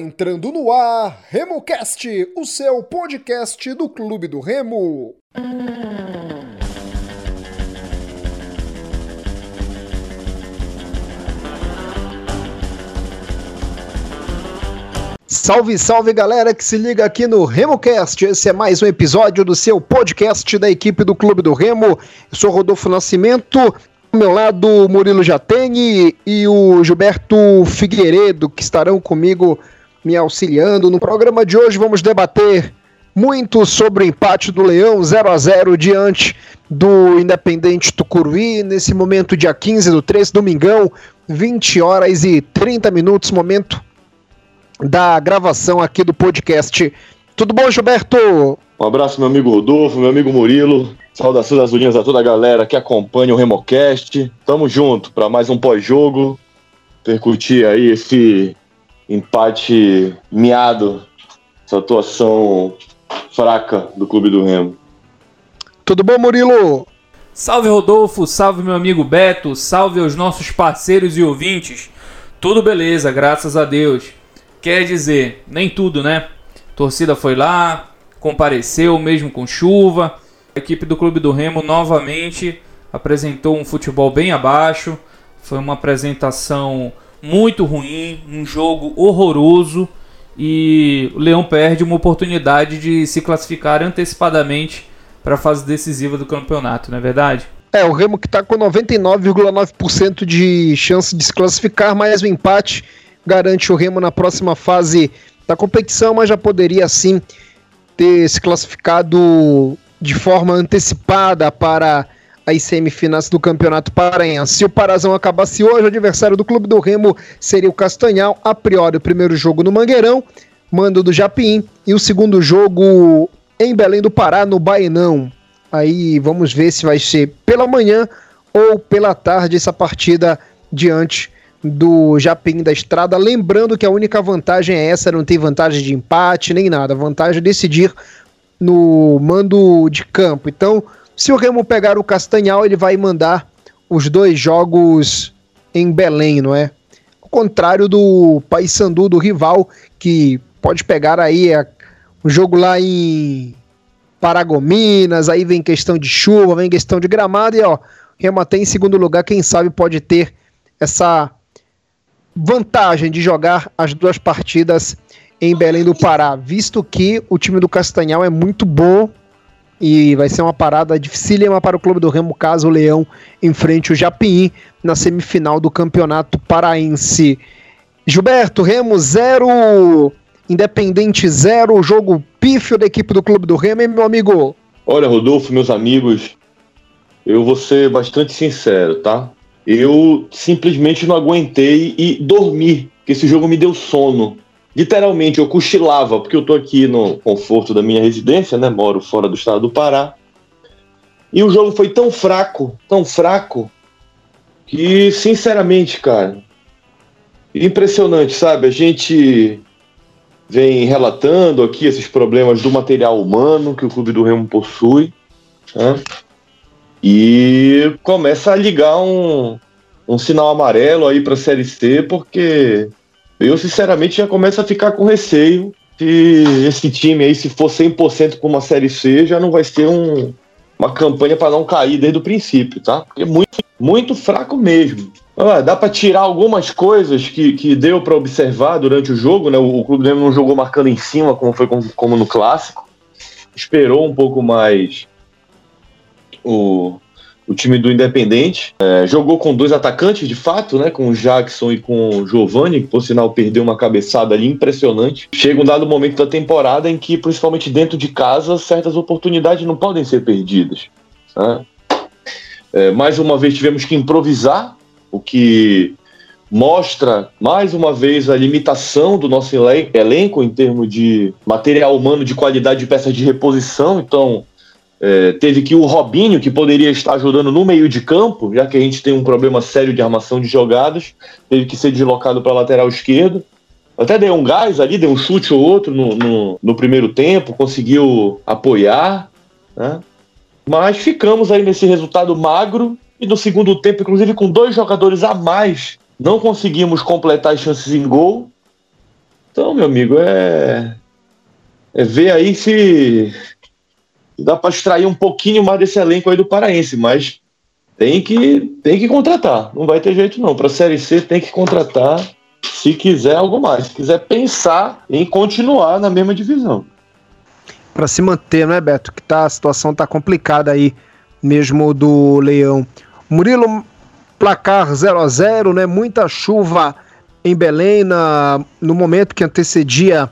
Entrando no ar RemoCast, o seu podcast do Clube do Remo. Salve, salve galera que se liga aqui no RemoCast. Esse é mais um episódio do seu podcast da equipe do Clube do Remo. Eu sou Rodolfo Nascimento ao meu lado, Murilo Jatene e o Gilberto Figueiredo, que estarão comigo me auxiliando. No programa de hoje vamos debater muito sobre o empate do Leão 0 a 0 diante do Independente Tucuruí, nesse momento dia 15 do 3, domingão, 20 horas e 30 minutos, momento da gravação aqui do podcast. Tudo bom, Gilberto? Um abraço, meu amigo Rodolfo, meu amigo Murilo. Saudações azulinhas a toda a galera que acompanha o Remocast. Tamo junto para mais um pós-jogo. Percutir aí esse empate miado, essa atuação fraca do Clube do Remo. Tudo bom, Murilo? Salve Rodolfo, salve meu amigo Beto, salve aos nossos parceiros e ouvintes. Tudo beleza, graças a Deus. Quer dizer, nem tudo, né? A torcida foi lá, compareceu mesmo com chuva a equipe do Clube do Remo novamente apresentou um futebol bem abaixo. Foi uma apresentação muito ruim, um jogo horroroso e o Leão perde uma oportunidade de se classificar antecipadamente para a fase decisiva do campeonato, não é verdade? É, o Remo que está com 99,9% de chance de se classificar, mas o empate garante o Remo na próxima fase da competição, mas já poderia sim ter se classificado de forma antecipada para as semifinais do Campeonato Paraense. Se o Parazão acabasse hoje, o adversário do Clube do Remo seria o Castanhal, a priori o primeiro jogo no Mangueirão, mando do Japim, e o segundo jogo em Belém do Pará, no Baenão. Aí vamos ver se vai ser pela manhã ou pela tarde essa partida diante do Japim da Estrada. Lembrando que a única vantagem é essa, não tem vantagem de empate nem nada. A vantagem é decidir no mando de campo. Então, se o Remo pegar o Castanhal, ele vai mandar os dois jogos em Belém, não é? Ao contrário do Paysandu, do rival, que pode pegar aí é, o jogo lá em Paragominas, aí vem questão de chuva, vem questão de gramado, e ó, Remo até em segundo lugar, quem sabe pode ter essa vantagem de jogar as duas partidas em Belém do Pará, visto que o time do Castanhal é muito bom e vai ser uma parada dificílima para o Clube do Remo caso o Leão enfrente o Japim na semifinal do Campeonato Paraense. Gilberto, Remo 0, Independente 0, jogo pífio da equipe do Clube do Remo, hein, meu amigo? Olha, Rodolfo, meus amigos, eu vou ser bastante sincero, tá? Eu simplesmente não aguentei e dormi, porque esse jogo me deu sono. Literalmente, eu cochilava, porque eu tô aqui no conforto da minha residência, né? Moro fora do estado do Pará. E o jogo foi tão fraco, tão fraco, que, sinceramente, cara, impressionante, sabe? A gente vem relatando aqui esses problemas do material humano que o Clube do Remo possui, né? E começa a ligar um, um sinal amarelo aí para a Série C, porque eu, sinceramente, já começo a ficar com receio se esse time aí, se for 100% para uma Série C, já não vai ser um, uma campanha para não cair desde o princípio, tá? Porque é muito, muito fraco mesmo. Ah, dá para tirar algumas coisas que, que deu para observar durante o jogo, né? O, o Clube Grêmio não jogou marcando em cima, como foi como, como no clássico. Esperou um pouco mais o, o time do Independente. É, jogou com dois atacantes, de fato, né? Com o Jackson e com o Giovanni, que por sinal perdeu uma cabeçada ali impressionante. Chega um dado momento da temporada em que, principalmente dentro de casa, certas oportunidades não podem ser perdidas. Né? É, mais uma vez tivemos que improvisar, o que mostra mais uma vez a limitação do nosso elenco em termos de material humano de qualidade de peças de reposição. Então, é, teve que o Robinho, que poderia estar ajudando no meio de campo, já que a gente tem um problema sério de armação de jogadas, teve que ser deslocado para a lateral esquerda. Até deu um gás ali, deu um chute ou outro no, no, no primeiro tempo, conseguiu apoiar, né? Mas ficamos aí nesse resultado magro e no segundo tempo, inclusive com dois jogadores a mais não conseguimos completar as chances em gol. Então, meu amigo, é, é ver aí se dá para extrair um pouquinho mais desse elenco aí do Paraense, mas tem que, tem que contratar. Não vai ter jeito não. Para a Série C tem que contratar se quiser algo mais. Se quiser pensar em continuar na mesma divisão. Para se manter, não é, Beto? Que tá, a situação tá complicada aí mesmo do Leão. Murilo, placar 0 a 0 né? Muita chuva em Belém na, no momento que antecedia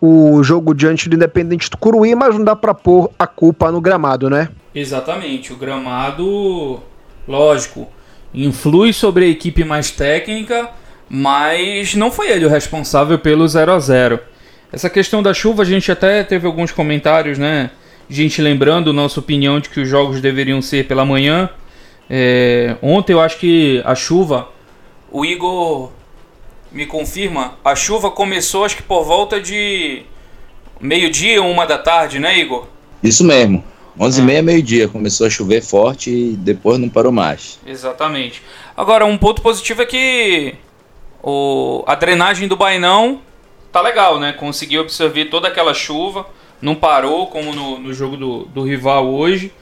o jogo diante do Independente do Curuí, mas não dá para pôr a culpa no gramado, né? Exatamente, o gramado, lógico, influi sobre a equipe mais técnica, mas não foi ele o responsável pelo 0 a 0. Essa questão da chuva, a gente até teve alguns comentários, né? Gente lembrando nossa opinião de que os jogos deveriam ser pela manhã. É, ontem eu acho que a chuva, o Igor me confirma, a chuva começou acho que por volta de meio-dia, uma da tarde, né, Igor? Isso mesmo. 11 e meia, meio-dia, começou a chover forte e depois não parou mais. Exatamente. Agora, um ponto positivo é que o, a drenagem do Bainão tá legal, né? Conseguiu absorver toda aquela chuva, não parou como no, no jogo do, do rival hoje.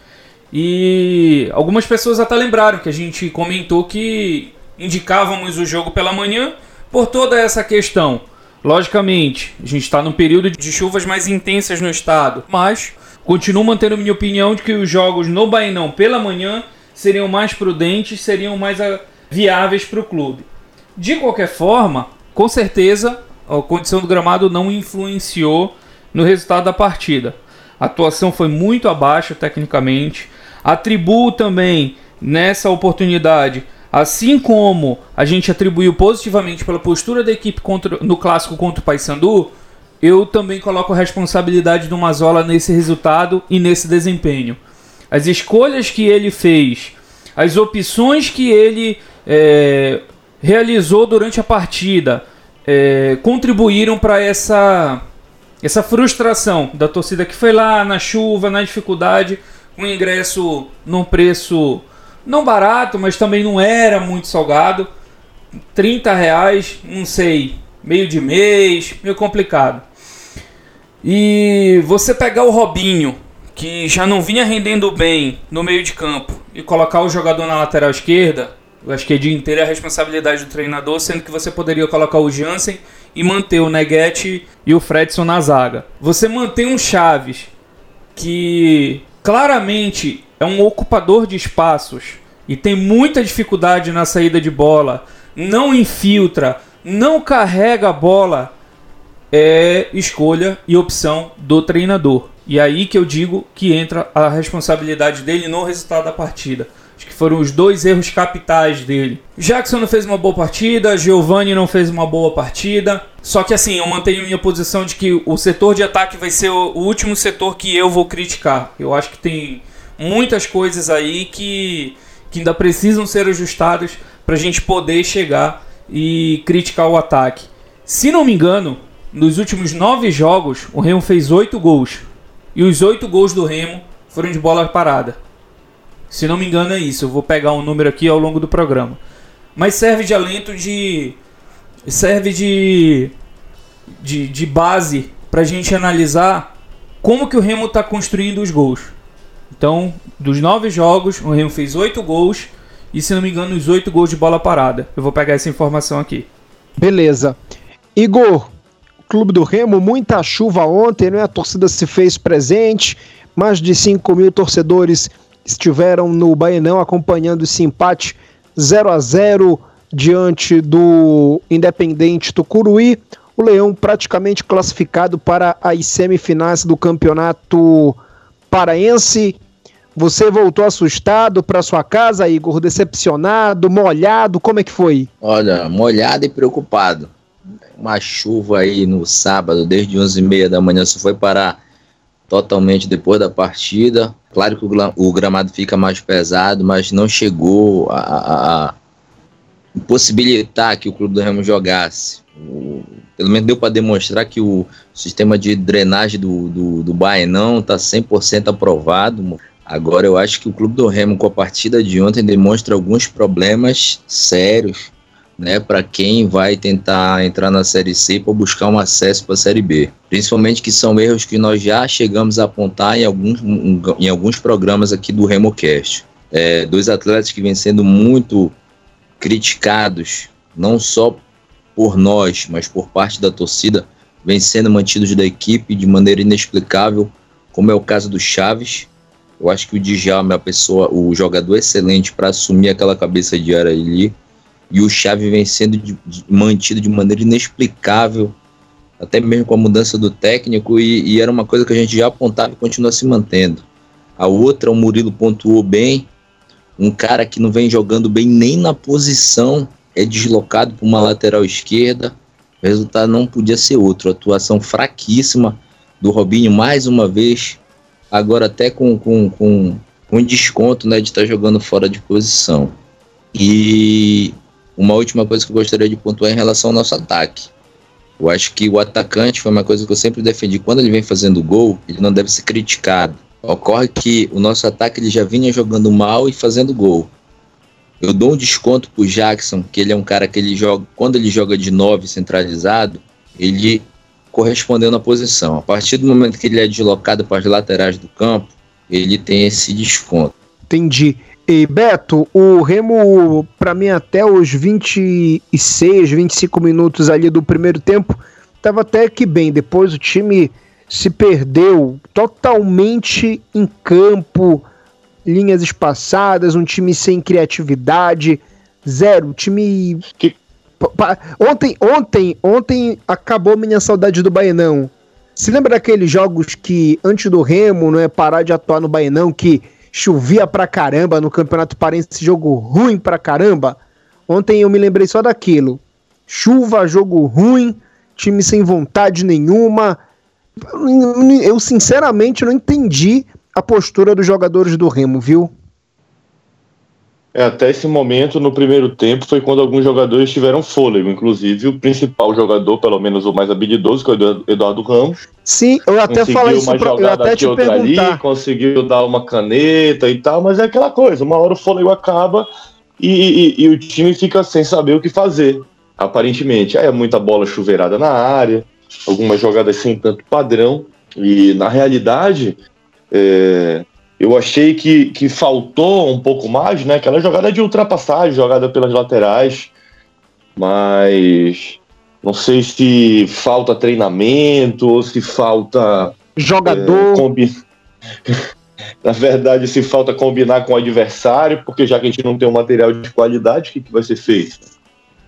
E algumas pessoas até lembraram que a gente comentou que indicávamos o jogo pela manhã por toda essa questão. Logicamente, a gente está num período de chuvas mais intensas no estado, mas continuo mantendo minha opinião de que os jogos no Bainão pela manhã seriam mais prudentes, seriam mais ah, viáveis para o clube. De qualquer forma, com certeza a condição do gramado não influenciou no resultado da partida. A atuação foi muito abaixo tecnicamente. Atribuo também nessa oportunidade Assim como a gente atribuiu positivamente pela postura da equipe contra, no clássico contra o Paysandu, eu também coloco a responsabilidade do Mazola nesse resultado e nesse desempenho. As escolhas que ele fez, as opções que ele é, realizou durante a partida, é, contribuíram para essa, essa frustração da torcida que foi lá na chuva, na dificuldade, com um ingresso num preço não barato, mas também não era muito salgado. 30 reais, não sei, meio de mês, meio complicado. E você pegar o Robinho, que já não vinha rendendo bem no meio de campo, e colocar o jogador na lateral esquerda, eu acho que é dia inteiro a responsabilidade do treinador, sendo que você poderia colocar o Jansen e manter o Neguete e o Fredson na zaga. Você mantém um Chaves que claramente é um ocupador de espaços e tem muita dificuldade na saída de bola, não infiltra, não carrega a bola, é escolha e opção do treinador. E aí que eu digo que entra a responsabilidade dele no resultado da partida. Acho que foram os dois erros capitais dele. Jackson não fez uma boa partida, Giovanni não fez uma boa partida. Só que assim, eu mantenho minha posição de que o setor de ataque vai ser o último setor que eu vou criticar. Eu acho que tem muitas coisas aí que, que ainda precisam ser ajustadas para a gente poder chegar e criticar o ataque. Se não me engano, nos últimos nove jogos, o Remo fez oito gols. E os oito gols do Remo foram de bola parada. Se não me engano é isso. Eu vou pegar um número aqui ao longo do programa. Mas serve de alento de. Serve de. de, de base para a gente analisar como que o Remo está construindo os gols. Então, dos nove jogos, o Remo fez oito gols. E se não me engano, os oito gols de bola parada. Eu vou pegar essa informação aqui. Beleza. Igor, Clube do Remo, muita chuva ontem, né? A torcida se fez presente. Mais de 5 mil torcedores estiveram no Baenão acompanhando esse empate 0 a 0 diante do Independente Tucuruí. O Leão praticamente classificado para as semifinais do Campeonato Paraense. Você voltou assustado para sua casa, Igor? Decepcionado, molhado? Como é que foi? Olha, molhado e preocupado. Uma chuva aí no sábado, desde 11h30 da manhã, só foi parar totalmente depois da partida. Claro que o, gramado fica mais pesado, mas não chegou a, a, a possibilitar que o Clube do Remo jogasse. Pelo menos deu para demonstrar que o sistema de drenagem do, do, do Baenão está 100% aprovado. Agora eu acho que o Clube do Remo, com a partida de ontem, demonstra alguns problemas sérios né, para quem vai tentar entrar na Série C para buscar um acesso para a Série B. Principalmente que são erros que nós já chegamos a apontar em alguns, em alguns programas aqui do RemoCast. É, dois atletas que vêm sendo muito criticados, não só por nós, mas por parte da torcida, vêm sendo mantidos da equipe de maneira inexplicável, como é o caso do Chaves. Eu acho que o Djalma é a pessoa, o jogador excelente para assumir aquela cabeça de área ali e o Xavi vem sendo de, de, mantido de maneira inexplicável, até mesmo com a mudança do técnico, e, e, era uma coisa que a gente já apontava e continua se mantendo. A outra, o Murilo pontuou bem, um cara que não vem jogando bem nem na posição, é deslocado para uma lateral esquerda, o resultado não podia ser outro, atuação fraquíssima do Robinho mais uma vez, agora até com, com, com, com desconto né, de estar tá jogando fora de posição. E uma última coisa que eu gostaria de pontuar em relação ao nosso ataque. Eu acho que o atacante foi uma coisa que eu sempre defendi. Quando ele vem fazendo gol, ele não deve ser criticado. Ocorre que o nosso ataque ele já vinha jogando mal e fazendo gol. Eu dou um desconto pro Jackson, que ele é um cara que ele joga, quando ele joga de 9 centralizado, ele correspondeu na posição. A partir do momento que ele é deslocado para as laterais do campo, ele tem esse desconto. Entendi. E Beto, o Remo, para mim, até os 26, 25 minutos ali do primeiro tempo, estava até que bem. Depois o time se perdeu totalmente em campo, linhas espaçadas, um time sem criatividade, zero. Time. Que... Ontem, ontem, ontem acabou minha saudade do Baianão. Se lembra daqueles jogos que, antes do Remo, não é parar de atuar no Baianão, que chovia pra caramba no Campeonato Parense, jogo ruim pra caramba. Ontem eu me lembrei só daquilo. Chuva, jogo ruim, time sem vontade nenhuma. Eu sinceramente não entendi a postura dos jogadores do Remo, viu? É, até esse momento, no primeiro tempo, foi quando alguns jogadores tiveram fôlego, inclusive o principal jogador, pelo menos o mais habilidoso, que é o Eduardo Ramos. Sim, eu até falei isso, pra, eu até te perguntar. Ali, conseguiu dar uma caneta e tal, mas é aquela coisa, uma hora o fôlego acaba e, e, e o time fica sem saber o que fazer, aparentemente. Aí é muita bola chuveirada na área, algumas jogadas sem tanto padrão, e na realidade... É, eu achei que, que faltou um pouco mais, né? Aquela jogada de ultrapassagem, jogada pelas laterais, mas não sei se falta treinamento ou se falta jogador. É, combi... Na verdade, se falta combinar com o adversário, porque já que a gente não tem um material de qualidade, o que, que vai ser feito?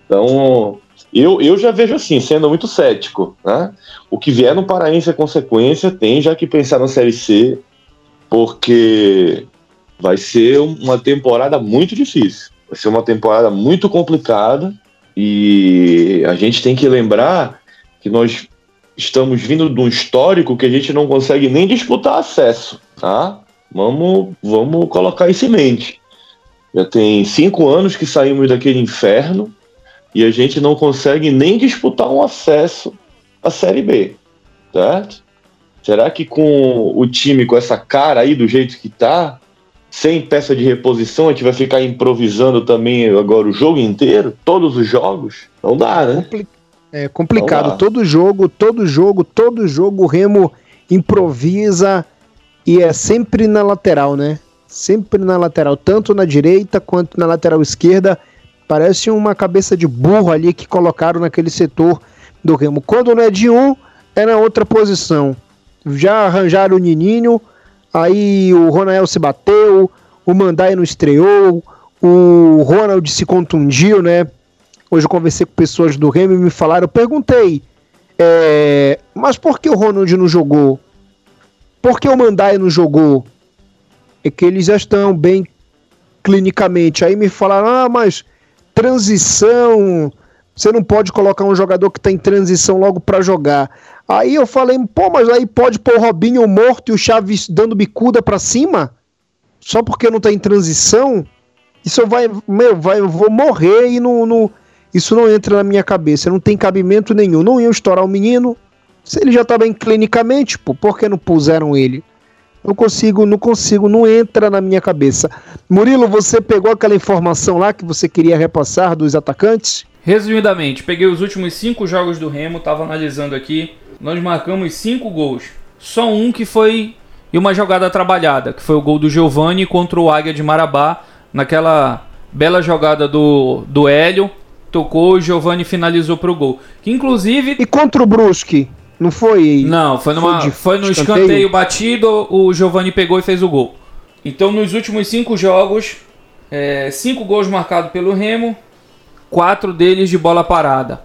Então, eu, eu já vejo assim, sendo muito cético. Né? O que vier no Paraense é consequência, tem já que pensar na Série C porque vai ser uma temporada muito difícil. Vai ser uma temporada muito complicada e a gente tem que lembrar que nós estamos vindo de um histórico que a gente não consegue nem disputar acesso, tá? Vamos, vamos colocar isso em mente. Já tem cinco anos que saímos daquele inferno e a gente não consegue nem disputar um acesso à Série B, certo? Será que com o time com essa cara aí do jeito que tá, sem peça de reposição, a gente vai ficar improvisando também agora o jogo inteiro? Todos os jogos? Não dá, né? É complicado. Todo jogo, todo jogo, todo jogo o Remo improvisa e é sempre na lateral, né? Sempre na lateral, tanto na direita quanto na lateral esquerda. Parece uma cabeça de burro ali que colocaram naquele setor do Remo. Quando não é de um, é na outra posição já arranjaram o Nininho, aí o Ronael se bateu, o Mandai não estreou, o Ronald se contundiu, né? Hoje eu conversei com pessoas do Remo e me falaram, eu perguntei, é, mas por que o Ronald não jogou? Por que o Mandai não jogou? É que eles já estão bem clinicamente. Aí me falaram, ah, mas transição, você não pode colocar um jogador que está em transição logo para jogar. Aí eu falei, pô, mas aí pode pôr o Robinho morto e o Chaves dando bicuda para cima? Só porque não tá em transição? Isso vai, meu, vai, eu vou morrer e não, não, isso não entra na minha cabeça, não tem cabimento nenhum. Não iam estourar o menino, se ele já tá bem clinicamente, pô, por que não puseram ele? Não consigo, não consigo, não entra na minha cabeça. Murilo, você pegou aquela informação lá que você queria repassar dos atacantes? Resumidamente, peguei os últimos cinco jogos do Remo, tava analisando aqui. Nós marcamos cinco gols. Só um que foi e uma jogada trabalhada, que foi o gol do Giovani contra o Águia de Marabá, naquela bela jogada do, do Hélio. Tocou, o Giovani finalizou pro gol. Que inclusive. E contra o Brusque? Não foi? Não, foi, numa, foi, de, foi no escanteio? escanteio batido, o Giovani pegou e fez o gol. Então, nos últimos cinco jogos, é, cinco gols marcados pelo Remo, quatro deles de bola parada.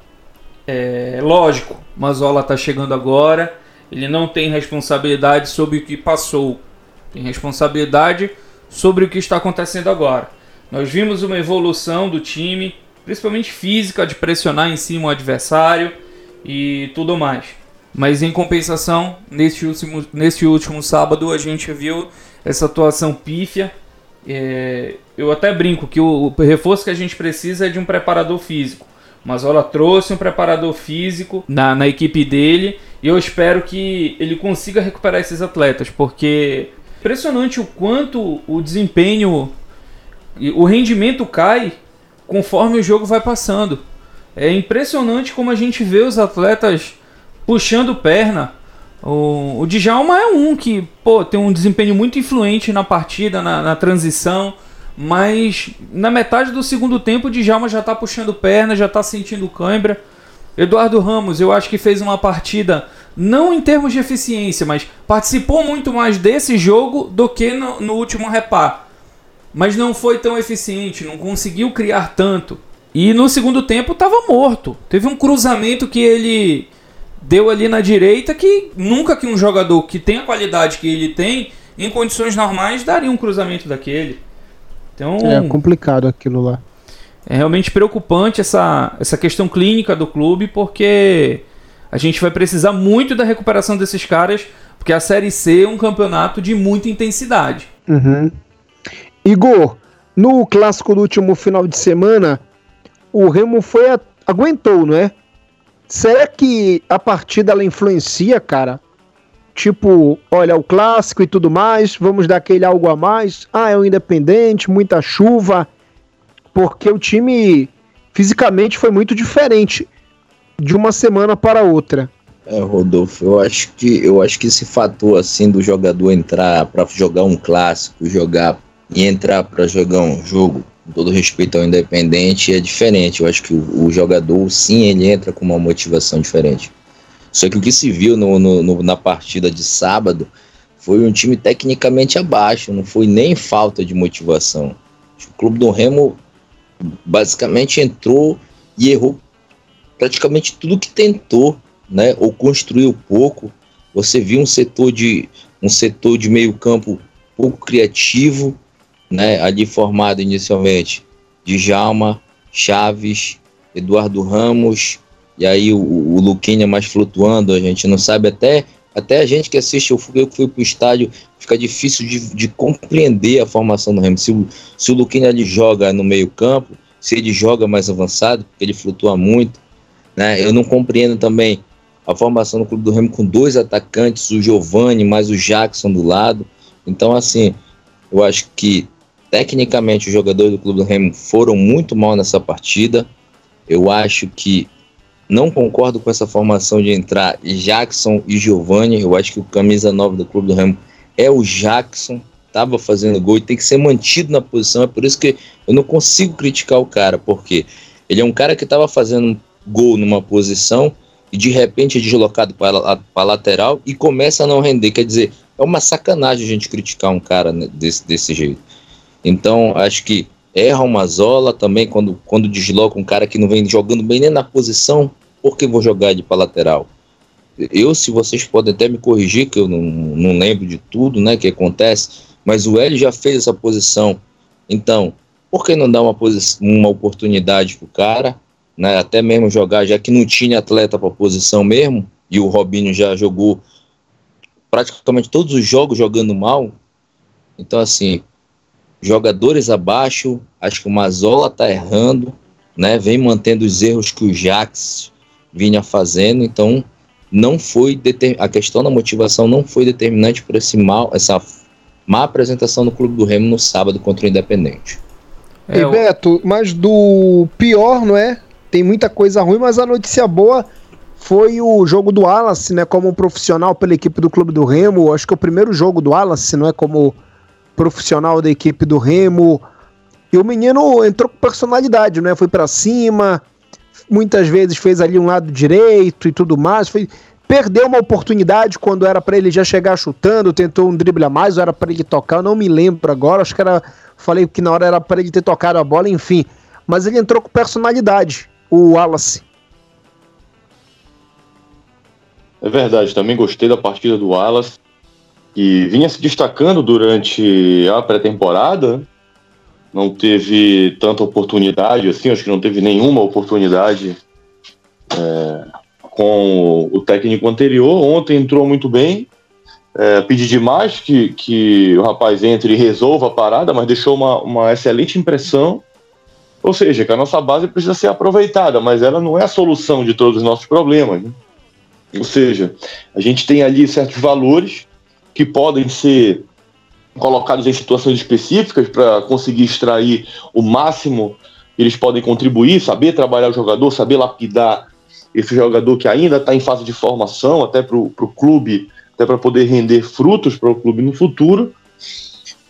É, lógico, Mazola está chegando agora, ele não tem responsabilidade sobre o que passou, tem responsabilidade sobre o que está acontecendo agora. Nós vimos uma evolução do time, principalmente física, de pressionar em cima o adversário e tudo mais. Mas em compensação, neste último, neste último sábado a gente viu essa atuação pífia. É, eu até brinco que o, o, reforço que a gente precisa é de um preparador físico. Mas ela trouxe um preparador físico na, na equipe dele e eu espero que ele consiga recuperar esses atletas, porque é impressionante o quanto o desempenho, o rendimento cai conforme o jogo vai passando. É impressionante como a gente vê os atletas puxando perna. O, o Djalma é um que pô, tem um desempenho muito influente na partida, na, na transição. Mas na metade do segundo tempo o Djalma já está puxando perna, já está sentindo cãibra. Eduardo Ramos, eu acho que fez uma partida, não em termos de eficiência, mas participou muito mais desse jogo do que no, no último repar. Mas não foi tão eficiente, não conseguiu criar tanto. E no segundo tempo estava morto. Teve um cruzamento que ele deu ali na direita que nunca que um jogador que tem a qualidade que ele tem, em condições normais, daria um cruzamento daquele. Então, é complicado aquilo lá. É realmente preocupante essa, essa questão clínica do clube, porque a gente vai precisar muito da recuperação desses caras, porque a Série C é um campeonato de muita intensidade. Uhum. Igor, no clássico do último final de semana, o Remo foi a... aguentou, não é? Será que a partida ela influencia, cara? Tipo, olha, o clássico e tudo mais, vamos dar aquele algo a mais. Ah, é o Independente, muita chuva. Porque o time fisicamente foi muito diferente de uma semana para outra. É, Rodolfo, eu acho que eu acho que esse fator assim do jogador entrar para jogar um clássico, jogar e entrar para jogar um jogo com todo respeito ao independente, é diferente. Eu acho que o, o, jogador, sim, ele entra com uma motivação diferente. Só que o que se viu no, no, no, na partida de sábado foi um time tecnicamente abaixo, não foi nem falta de motivação. O clube do Remo basicamente entrou e errou praticamente tudo que tentou, né? Ou construiu pouco. Você viu um setor de um setor de meio campo pouco criativo, né, ali formado inicialmente de Jalma, Chaves, Eduardo Ramos, e aí o, o Luquinha mais flutuando, a gente não sabe até até a gente que assiste, eu fui, eu fui pro estádio, fica difícil de, de compreender a formação do Remo. Se o, se o Luquinha ele joga no meio campo, se ele joga mais avançado, porque ele flutua muito, né? Eu não compreendo também a formação do Clube do Remo com dois atacantes, o Giovani mais o Jackson do lado. Então, assim, eu acho que Tecnicamente, os jogadores do Clube do Remo foram muito mal nessa partida. Eu acho que não concordo com essa formação de entrar Jackson e Giovanni. Eu acho que o camisa 9 do Clube do Remo é o Jackson. Estava fazendo gol e tem que ser mantido na posição. É por isso que eu não consigo criticar o cara, porque ele é um cara que estava fazendo gol numa posição e de repente é deslocado para a lateral e começa a não render. Quer dizer, é uma sacanagem a gente criticar um cara desse, desse jeito. Então, acho que erra o Mazola também quando, quando desloca um cara que não vem jogando bem nem na posição, por que vou jogar ele para lateral? Eu, se vocês podem até me corrigir, que eu não, não lembro de tudo né, que acontece, mas o Hélio já fez essa posição. Então, por que não dar uma, uma oportunidade para o cara, né, até mesmo jogar, já que não tinha atleta para posição mesmo, e o Robinho já jogou praticamente todos os jogos jogando mal. Então, assim, jogadores abaixo, acho que o Mazola tá errando, né? Vem mantendo os erros que o Jax vinha fazendo, então não foi a questão da motivação não foi determinante para esse mal, essa má apresentação do Clube do Remo no sábado contra o Independente. É, e Beto, mas do pior, não é? tem muita coisa ruim, mas a notícia boa foi o jogo do Wallace, né, como profissional pela equipe do Clube do Remo. Acho que é o primeiro jogo do Wallace, não é como profissional da equipe do Remo. E o menino entrou com personalidade, né? Foi para cima, muitas vezes fez ali um lado direito e tudo mais. Foi, perdeu uma oportunidade quando era para ele já chegar chutando, tentou um drible a mais, ou era para ele tocar, eu não me lembro agora. Acho que era, falei que na hora era para ele ter tocado a bola, enfim. Mas ele entrou com personalidade, o Wallace. É verdade, também gostei da partida do Wallace, que vinha se destacando durante a pré-temporada. Não teve tanta oportunidade assim, acho que não teve nenhuma oportunidade é, com o técnico anterior. Ontem entrou muito bem. É, pedi demais que, que o rapaz entre e resolva a parada, mas deixou uma, uma excelente impressão. Ou seja, que a nossa base precisa ser aproveitada, mas ela não é a solução de todos os nossos problemas. Né? Ou seja, a gente tem ali certos valores que podem ser colocados em situações específicas para conseguir extrair o máximo que eles podem contribuir, saber trabalhar o jogador, saber lapidar esse jogador que ainda está em fase de formação, até para o clube, até para poder render frutos para o clube no futuro.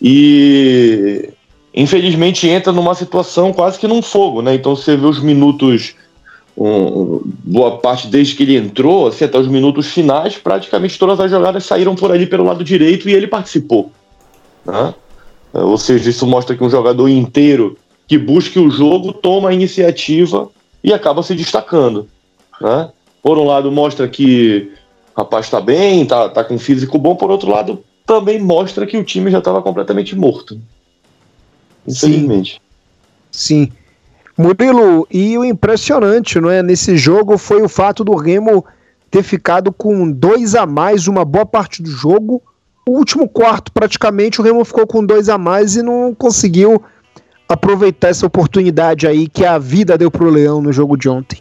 E infelizmente entra numa situação quase que num fogo, né? Então você vê os minutos um, boa parte desde que ele entrou, assim, até os minutos finais, praticamente todas as jogadas saíram por ali pelo lado direito e ele participou. Né? Ou seja, isso mostra que um jogador inteiro que busque o jogo toma a iniciativa e acaba se destacando. Né? Por um lado, mostra que o rapaz está bem, está tá com físico bom, por outro lado, também mostra que o time já estava completamente morto. Infelizmente. Sim. Sim. Murilo, e o impressionante não é, nesse jogo foi o fato do Remo ter ficado com dois a mais uma boa parte do jogo. O último quarto, praticamente, o Remo ficou com dois a mais e não conseguiu aproveitar essa oportunidade aí que a vida deu pro Leão no jogo de ontem.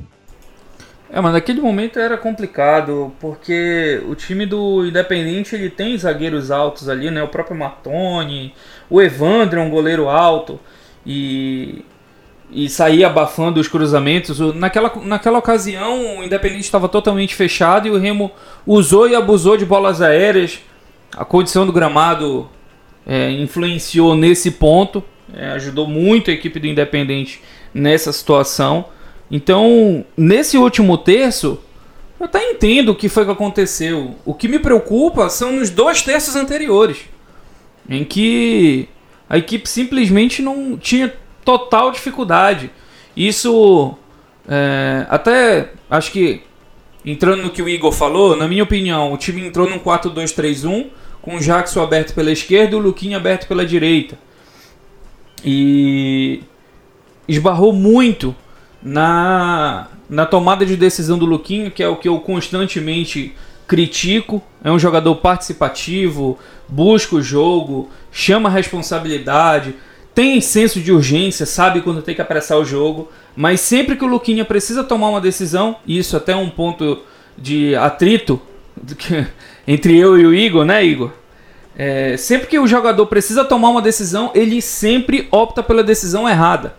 É, mas naquele momento era complicado, porque o time do Independente ele tem zagueiros altos ali, né? O próprio Matone, o Evandro é um goleiro alto e e sair abafando os cruzamentos. Naquela, naquela ocasião, o Independente estava totalmente fechado e o Remo usou e abusou de bolas aéreas. A condição do gramado é, influenciou nesse ponto, é, ajudou muito a equipe do Independente nessa situação. Então, nesse último terço, eu até entendo o que foi que aconteceu. O que me preocupa são nos dois terços anteriores, em que a equipe simplesmente não tinha total dificuldade. Isso, é, até acho que entrando no que o Igor falou, na minha opinião, o time entrou num 4-2-3-1 com o Jackson aberto pela esquerda e o Luquinha aberto pela direita. E esbarrou muito na, na tomada de decisão do Luquinho, que é o que eu constantemente critico. É um jogador participativo, busca o jogo, chama a responsabilidade tem senso de urgência, sabe quando tem que apressar o jogo, mas sempre que o Luquinha precisa tomar uma decisão, e isso até um ponto de atrito entre eu e o Igor, né, Igor? É, sempre que o jogador precisa tomar uma decisão, ele sempre opta pela decisão errada.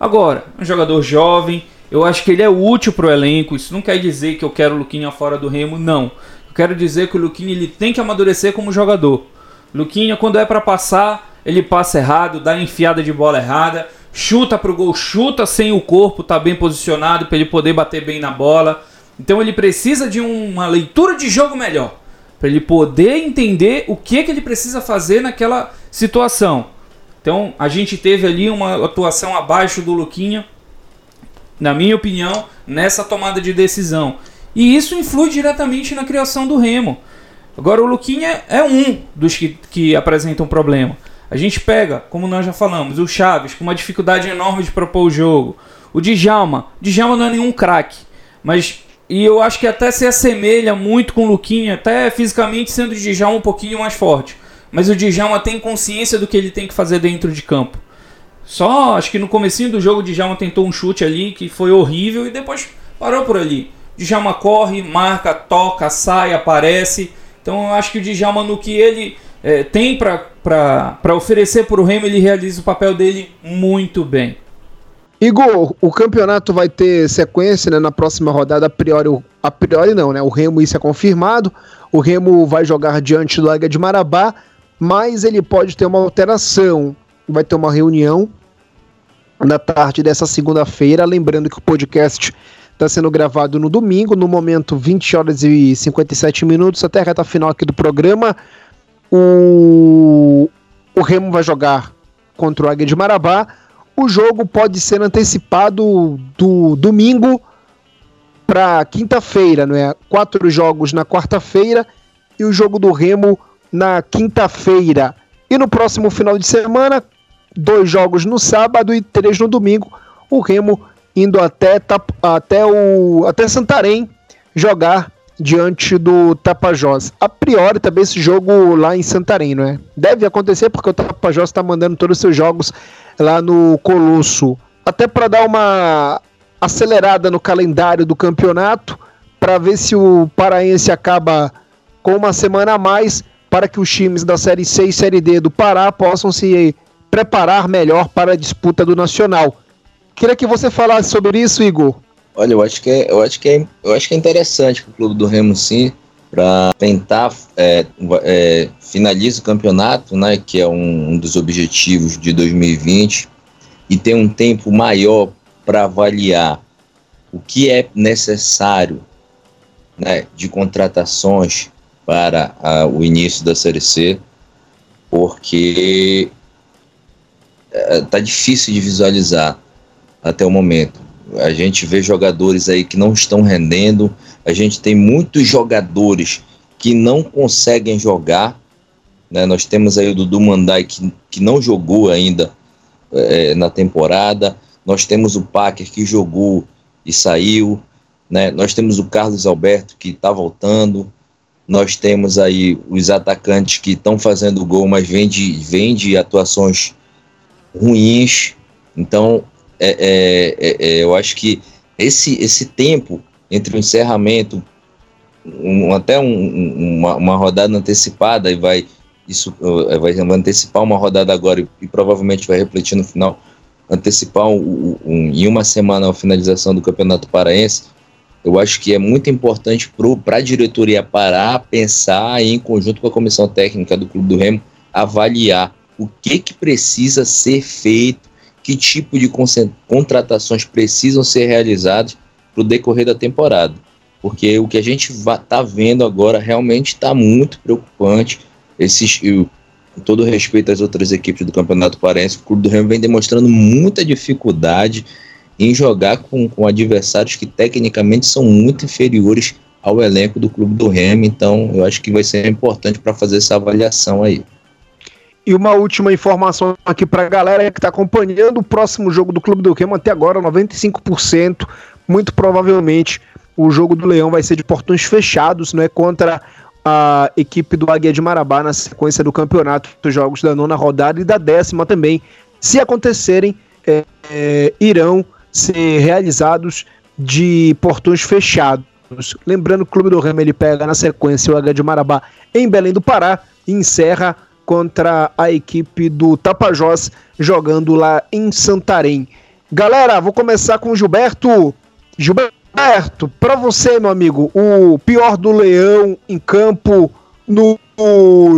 Agora, um jogador jovem, eu acho que ele é útil para o elenco. Isso não quer dizer que eu quero o Luquinha fora do Remo, não. Eu quero dizer que o Luquinha ele tem que amadurecer como jogador. Luquinha, quando é para passar, ele passa errado, dá enfiada de bola errada, chuta pro gol, chuta sem o corpo, tá bem posicionado para ele poder bater bem na bola. Então ele precisa de uma leitura de jogo melhor, para ele poder entender o que que ele precisa fazer naquela situação. Então a gente teve ali uma atuação abaixo do Luquinha, na minha opinião, nessa tomada de decisão. E isso influi diretamente na criação do Remo. Agora o Luquinha é um dos que, que apresentam problema. A gente pega, como nós já falamos, o Chaves com uma dificuldade enorme de propor o jogo. O Djalma. O Djalma não é nenhum craque, mas e eu acho que até se assemelha muito com o Luquinha, até fisicamente sendo o Djalma um pouquinho mais forte. Mas o Djalma tem consciência do que ele tem que fazer dentro de campo. Só, acho que no comecinho do jogo o Djalma tentou um chute ali que foi horrível e depois parou por ali. Djalma corre, marca, toca, sai, aparece. Então eu acho que o Djalma no que ele é, tem para oferecer para o Remo, ele realiza o papel dele muito bem. Igor, o campeonato vai ter sequência né, na próxima rodada, a priori, a priori não, né? O Remo isso é confirmado. O Remo vai jogar diante do Águia de Marabá, mas ele pode ter uma alteração. Vai ter uma reunião na tarde dessa segunda-feira, lembrando que o podcast está sendo gravado no domingo, no momento 20 horas e 57 minutos, até a reta final aqui do programa. O, o Remo vai jogar contra o Águia de Marabá o jogo pode ser antecipado do domingo para quinta-feira, não é? Quatro jogos na quarta-feira e o jogo do Remo na quinta-feira. E no próximo final de semana, dois jogos no sábado e três no domingo. O Remo indo até, até, o, até Santarém jogar diante do Tapajós. A priori também esse jogo lá em Santarém, não é? Deve acontecer porque o Tapajós está mandando todos os seus jogos lá no Colosso, até para dar uma acelerada no calendário do campeonato, para ver se o Paraense acaba com uma semana a mais para que os times da Série C e Série D do Pará possam se preparar melhor para a disputa do Nacional. Queria que você falasse sobre isso, Igor. Olha, eu acho que é, eu acho que é, eu acho que é interessante para o clube do Remo sim, para tentar é, é, finalizar o campeonato, né, que é um, um dos objetivos de 2020, e ter um tempo maior para avaliar o que é necessário né, de contratações para a, o início da Série C, porque é, difícil de visualizar até o momento. A gente vê jogadores aí que não estão rendendo, a gente tem muitos jogadores que não conseguem jogar. Né? Nós temos aí o Dudu Mandai que, que não jogou ainda é, na temporada. Nós temos o Packer que jogou e saiu. Né? Nós temos o Carlos Alberto que está voltando. Nós temos aí os atacantes que estão fazendo gol, mas vem de, vem de atuações ruins. Então, é, é, é, é eu acho que esse, esse tempo entre o encerramento, um, até um, uma, uma, rodada antecipada, e vai isso uh, vai antecipar uma rodada agora e, e, provavelmente vai refletir no final, antecipar um, em uma semana a finalização do Campeonato Paraense, eu acho que é muito importante para a diretoria parar, pensar e, em conjunto com a comissão técnica do Clube do Remo, avaliar o que, que precisa ser feito, que tipo de contratações precisam ser realizadas para o decorrer da temporada. Porque o que a gente está vendo agora realmente está muito preocupante. Esses, eu, com todo respeito às outras equipes do Campeonato Paraense, o Clube do Remo vem demonstrando muita dificuldade em jogar com, com adversários que tecnicamente são muito inferiores ao elenco do Clube do Remo. Então, eu acho que vai ser importante para fazer essa avaliação aí. E uma última informação aqui para a galera que está acompanhando o próximo jogo do Clube do Remo até agora, 95% muito provavelmente o jogo do Leão vai ser de portões fechados, não é contra a equipe do Águia de Marabá na sequência do campeonato dos jogos da nona rodada e da décima também. Se acontecerem, é, é, irão ser realizados de portões fechados. Lembrando que o Clube do Remo ele pega na sequência o Águia de Marabá em Belém do Pará e encerra contra a equipe do Tapajós jogando lá em Santarém. Galera, vou começar com o Gilberto. Gilberto, para você, meu amigo, o pior do Leão em campo no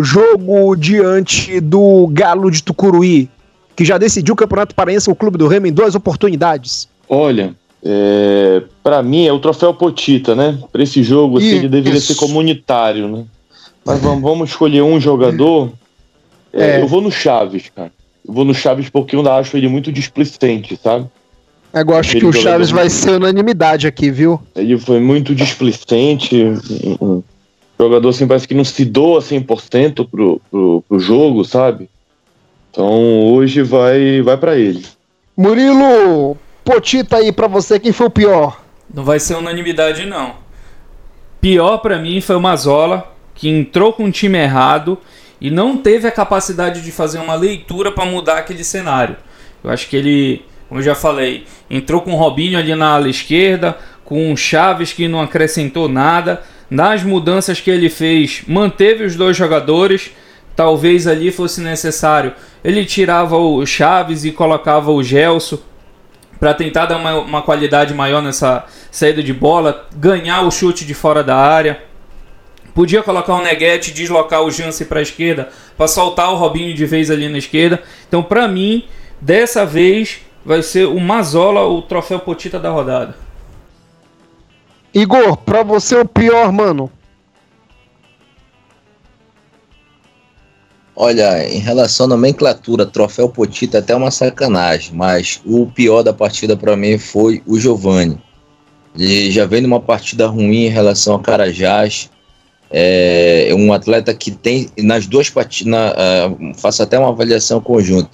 jogo diante do Galo de Tucuruí, que já decidiu o Campeonato Paraense, o Clube do Remo, em duas oportunidades? Olha, é, para mim é o troféu Potita, né? Para esse jogo, assim, ele deveria ser comunitário, né? Mas vamos, vamos escolher um jogador. É, é. Eu vou no Chaves, cara. Eu vou no Chaves porque eu acho ele muito displicente, sabe? Eu acho que o Chaves vai ser unanimidade aqui, viu? Ele foi muito displicente. Um jogador assim parece que não se doa 100% pro, pro, pro jogo, sabe? Então hoje vai vai para ele. Murilo, Potita aí para você, quem foi o pior? Não vai ser unanimidade não. Pior para mim foi o Mazola, que entrou com o time errado e não teve a capacidade de fazer uma leitura para mudar aquele cenário. Eu acho que ele como eu já falei, entrou com o Robinho ali na ala esquerda, com o Chaves que não acrescentou nada. Nas mudanças que ele fez, manteve os dois jogadores. Talvez ali fosse necessário. Ele tirava o Chaves e colocava o Gelson para tentar dar uma, uma qualidade maior nessa saída de bola, ganhar o chute de fora da área. Podia colocar o Neguete, deslocar o Jansen para a esquerda, para soltar o Robinho de vez ali na esquerda. Então, para mim, dessa vez vai ser o Mazola o troféu Potita da rodada. Igor, para você o pior, mano. Olha, em relação à nomenclatura, troféu Potita é até uma sacanagem, mas o pior da partida para mim foi o Giovani. Ele já vem numa partida ruim em relação ao Carajás. É um atleta que tem nas duas partidas, uh, faço até uma avaliação conjunta.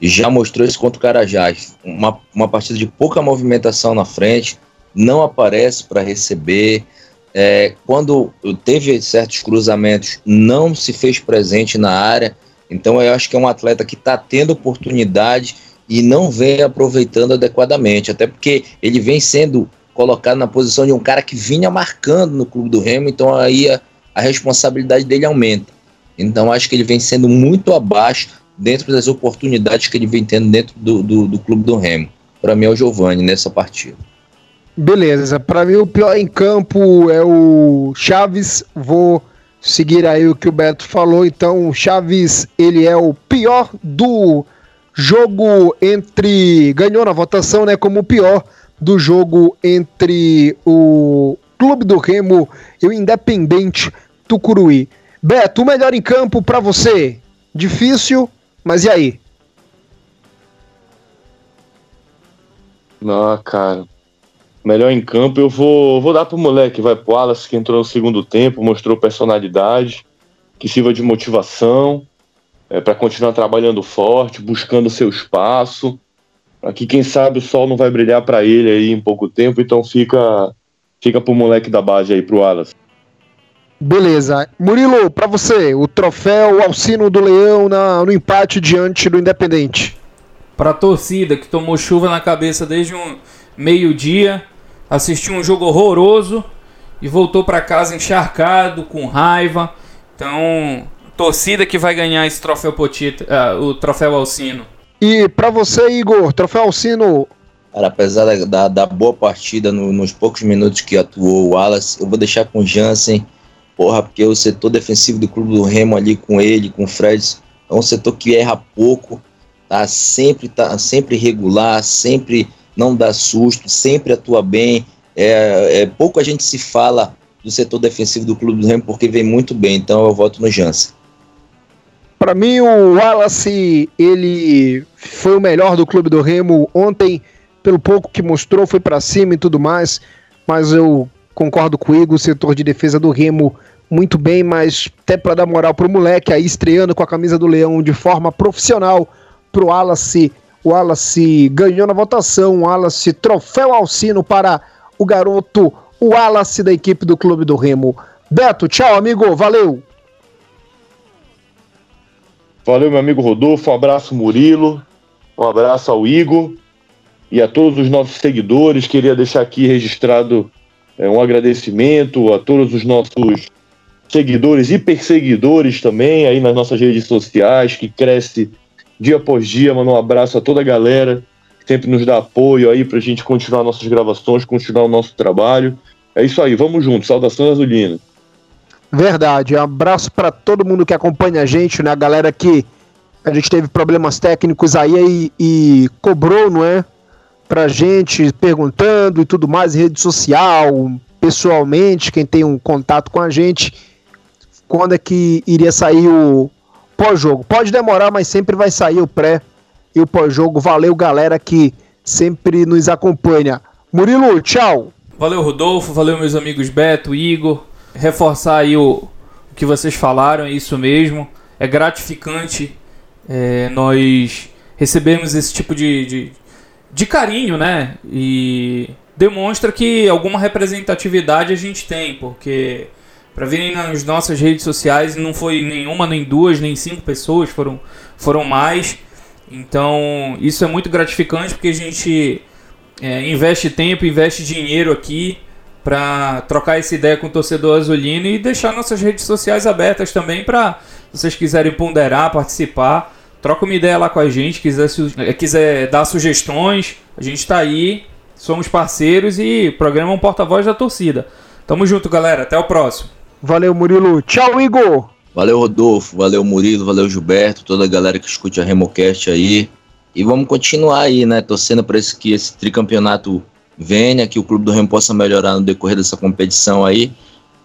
Já mostrou isso contra o Carajás. Uma, uma partida de pouca movimentação na frente, não aparece para receber, é, quando teve certos cruzamentos, não se fez presente na área. Então eu acho que é um atleta que está tendo oportunidade e não vem aproveitando adequadamente, até porque ele vem sendo colocado na posição de um cara que vinha marcando no clube do Remo, então aí a, a responsabilidade dele aumenta. Então acho que ele vem sendo muito abaixo dentro das oportunidades que ele vem tendo dentro do, do, do clube do Remo. Para mim é o Giovani nessa partida. Beleza, para mim o pior em campo é o Chaves. Vou seguir aí o que o Beto falou. Então, o Chaves, ele é o pior do jogo entre. Ganhou na votação, né? Como o pior do jogo entre o Clube do Remo e o Independente Tucuruí. Beto, o melhor em campo para você? Difícil, mas e aí? Não, cara. Melhor em campo, eu vou, vou dar pro moleque, vai pro Wallace, que entrou no segundo tempo, mostrou personalidade, que sirva de motivação, é, para continuar trabalhando forte, buscando seu espaço. Aqui, quem sabe, o sol não vai brilhar para ele aí em pouco tempo, então fica, fica pro moleque da base aí, pro Wallace. Beleza. Murilo, para você, o troféu Alcino do Leão na, no empate diante do Independente. Para a torcida que tomou chuva na cabeça desde um meio-dia, assistiu um jogo horroroso e voltou para casa encharcado, com raiva. Então, torcida que vai ganhar esse troféu Potita, uh, o troféu Alcino. E para você, Igor, troféu Alcino. Cara, apesar da, da, da boa partida no, nos poucos minutos que atuou o Wallace, eu vou deixar com o Jansen, porra, porque o setor defensivo do clube do Remo ali com ele, com o Fred, é um setor que erra pouco, tá sempre, tá sempre regular, sempre não dá susto, sempre atua bem. É, é, pouco a gente se fala do setor defensivo do Clube do Remo porque vem muito bem, então eu voto no Jansen. Para mim, o Wallace ele foi o melhor do Clube do Remo ontem, pelo pouco que mostrou, foi para cima e tudo mais. Mas eu concordo com o Igor, o setor de defesa do Remo muito bem, mas até para dar moral pro moleque aí estreando com a camisa do Leão de forma profissional, pro Wallace o Wallace ganhou na votação. O Wallace, troféu Alcino para o garoto, o Wallace da equipe do Clube do Remo. Beto, tchau, amigo. Valeu. Valeu, meu amigo Rodolfo. Um abraço, Murilo. Um abraço ao Igor e a todos os nossos seguidores. Queria deixar aqui registrado é, um agradecimento a todos os nossos seguidores e perseguidores também aí nas nossas redes sociais, que cresce dia após dia. Manda um abraço a toda a galera que sempre nos dá apoio aí pra gente continuar nossas gravações, continuar o nosso trabalho. É isso aí, vamos juntos. Saudações Azulina. Verdade, um abraço para todo mundo que acompanha a gente, né? A galera que a gente teve problemas técnicos aí e, e cobrou, não é? Pra gente, perguntando e tudo mais em rede social, pessoalmente, quem tem um contato com a gente, quando é que iria sair o, pós-jogo. Pode demorar, mas sempre vai sair o pré e o pós-jogo. Valeu, galera que sempre nos acompanha. Murilo, tchau. Valeu, Rodolfo. Valeu, meus amigos Beto, Igor. Reforçar aí o, o que vocês falaram, é isso mesmo. É gratificante é, nós recebemos esse tipo de, de, de carinho, né? E demonstra que alguma representatividade a gente tem, porque para virem nas nossas redes sociais. Não foi nenhuma, nem duas, nem cinco pessoas, foram, foram mais. Então, isso é muito gratificante porque a gente é, investe tempo, investe dinheiro aqui para trocar essa ideia com o torcedor azulino e deixar nossas redes sociais abertas também para vocês quiserem ponderar, participar. Troca uma ideia lá com a gente, quiser, eh, quiser dar sugestões, a gente está aí, somos parceiros e o programa é um porta-voz da torcida. Tamo junto, galera. Até o próximo. Valeu, Murilo. Tchau, Igor. Valeu, Rodolfo. Valeu, Murilo. Valeu, Gilberto. Toda a galera que escute a Remocast aí. E vamos continuar aí, né? Torcendo para esse, que esse tricampeonato venha, que o Clube do Remo possa melhorar no decorrer dessa competição aí.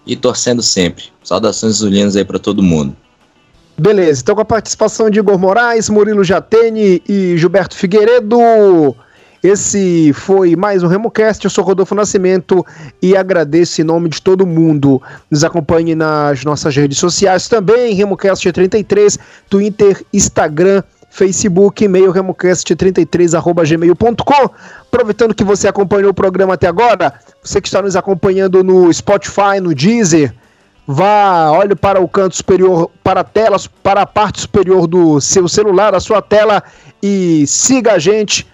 E torcendo sempre. Saudações zulinas aí para todo mundo. Beleza, então com a participação de Igor Moraes, Murilo Jatene e Gilberto Figueiredo, esse foi mais um RemoCast. Eu sou Rodolfo Nascimento e agradeço em nome de todo mundo. Nos acompanhe nas nossas redes sociais também, RemoCast33, Twitter, Instagram, Facebook, e-mail remocast33@gmail.com. Aproveitando que você acompanhou o programa até agora, você que está nos acompanhando no Spotify, no Deezer, Vá, olhe para o canto superior, para a tela, para a parte superior do seu celular, a sua tela e siga a gente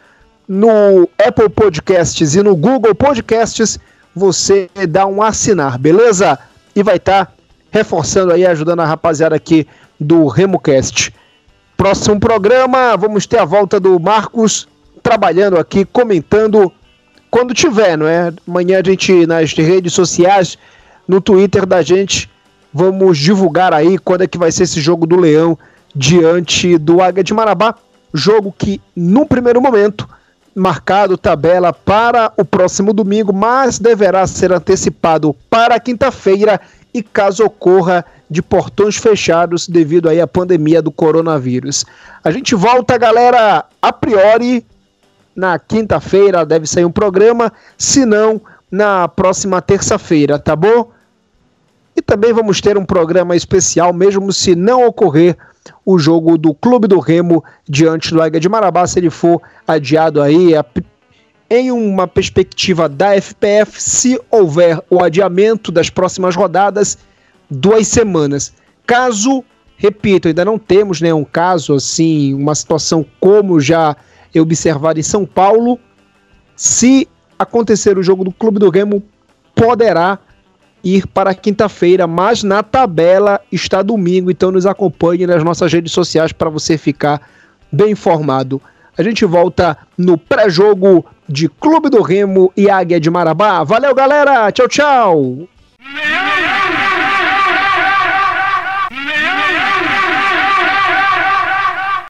no Apple Podcasts e no Google Podcasts. Você dá um assinar, beleza? E vai estar tá reforçando aí, ajudando a rapaziada aqui do RemoCast. Próximo programa, vamos ter a volta do Marcos trabalhando aqui, comentando quando tiver, não é? Amanhã a gente nas redes sociais no Twitter da gente. Vamos divulgar aí quando é que vai ser esse jogo do Leão diante do Águia de Marabá. Jogo que, no primeiro momento, marcado tabela para o próximo domingo, mas deverá ser antecipado para quinta-feira e caso ocorra de portões fechados devido aí à pandemia do coronavírus. A gente volta, galera, a priori na quinta-feira deve sair um programa, se não na próxima terça-feira, tá bom? E também vamos ter um programa especial, mesmo se não ocorrer o jogo do Clube do Remo diante do Águia de Marabá, se ele for adiado aí em uma perspectiva da FPF, se houver o adiamento das próximas rodadas, duas semanas. Caso, repito, ainda não temos né, um caso assim, uma situação como já é observado em São Paulo, se acontecer o jogo do Clube do Remo, poderá ir para quinta-feira, mas na tabela está domingo, então nos acompanhe nas nossas redes sociais para você ficar bem informado. A gente volta no pré-jogo de Clube do Remo e Águia de Marabá. Valeu, galera! Tchau, tchau!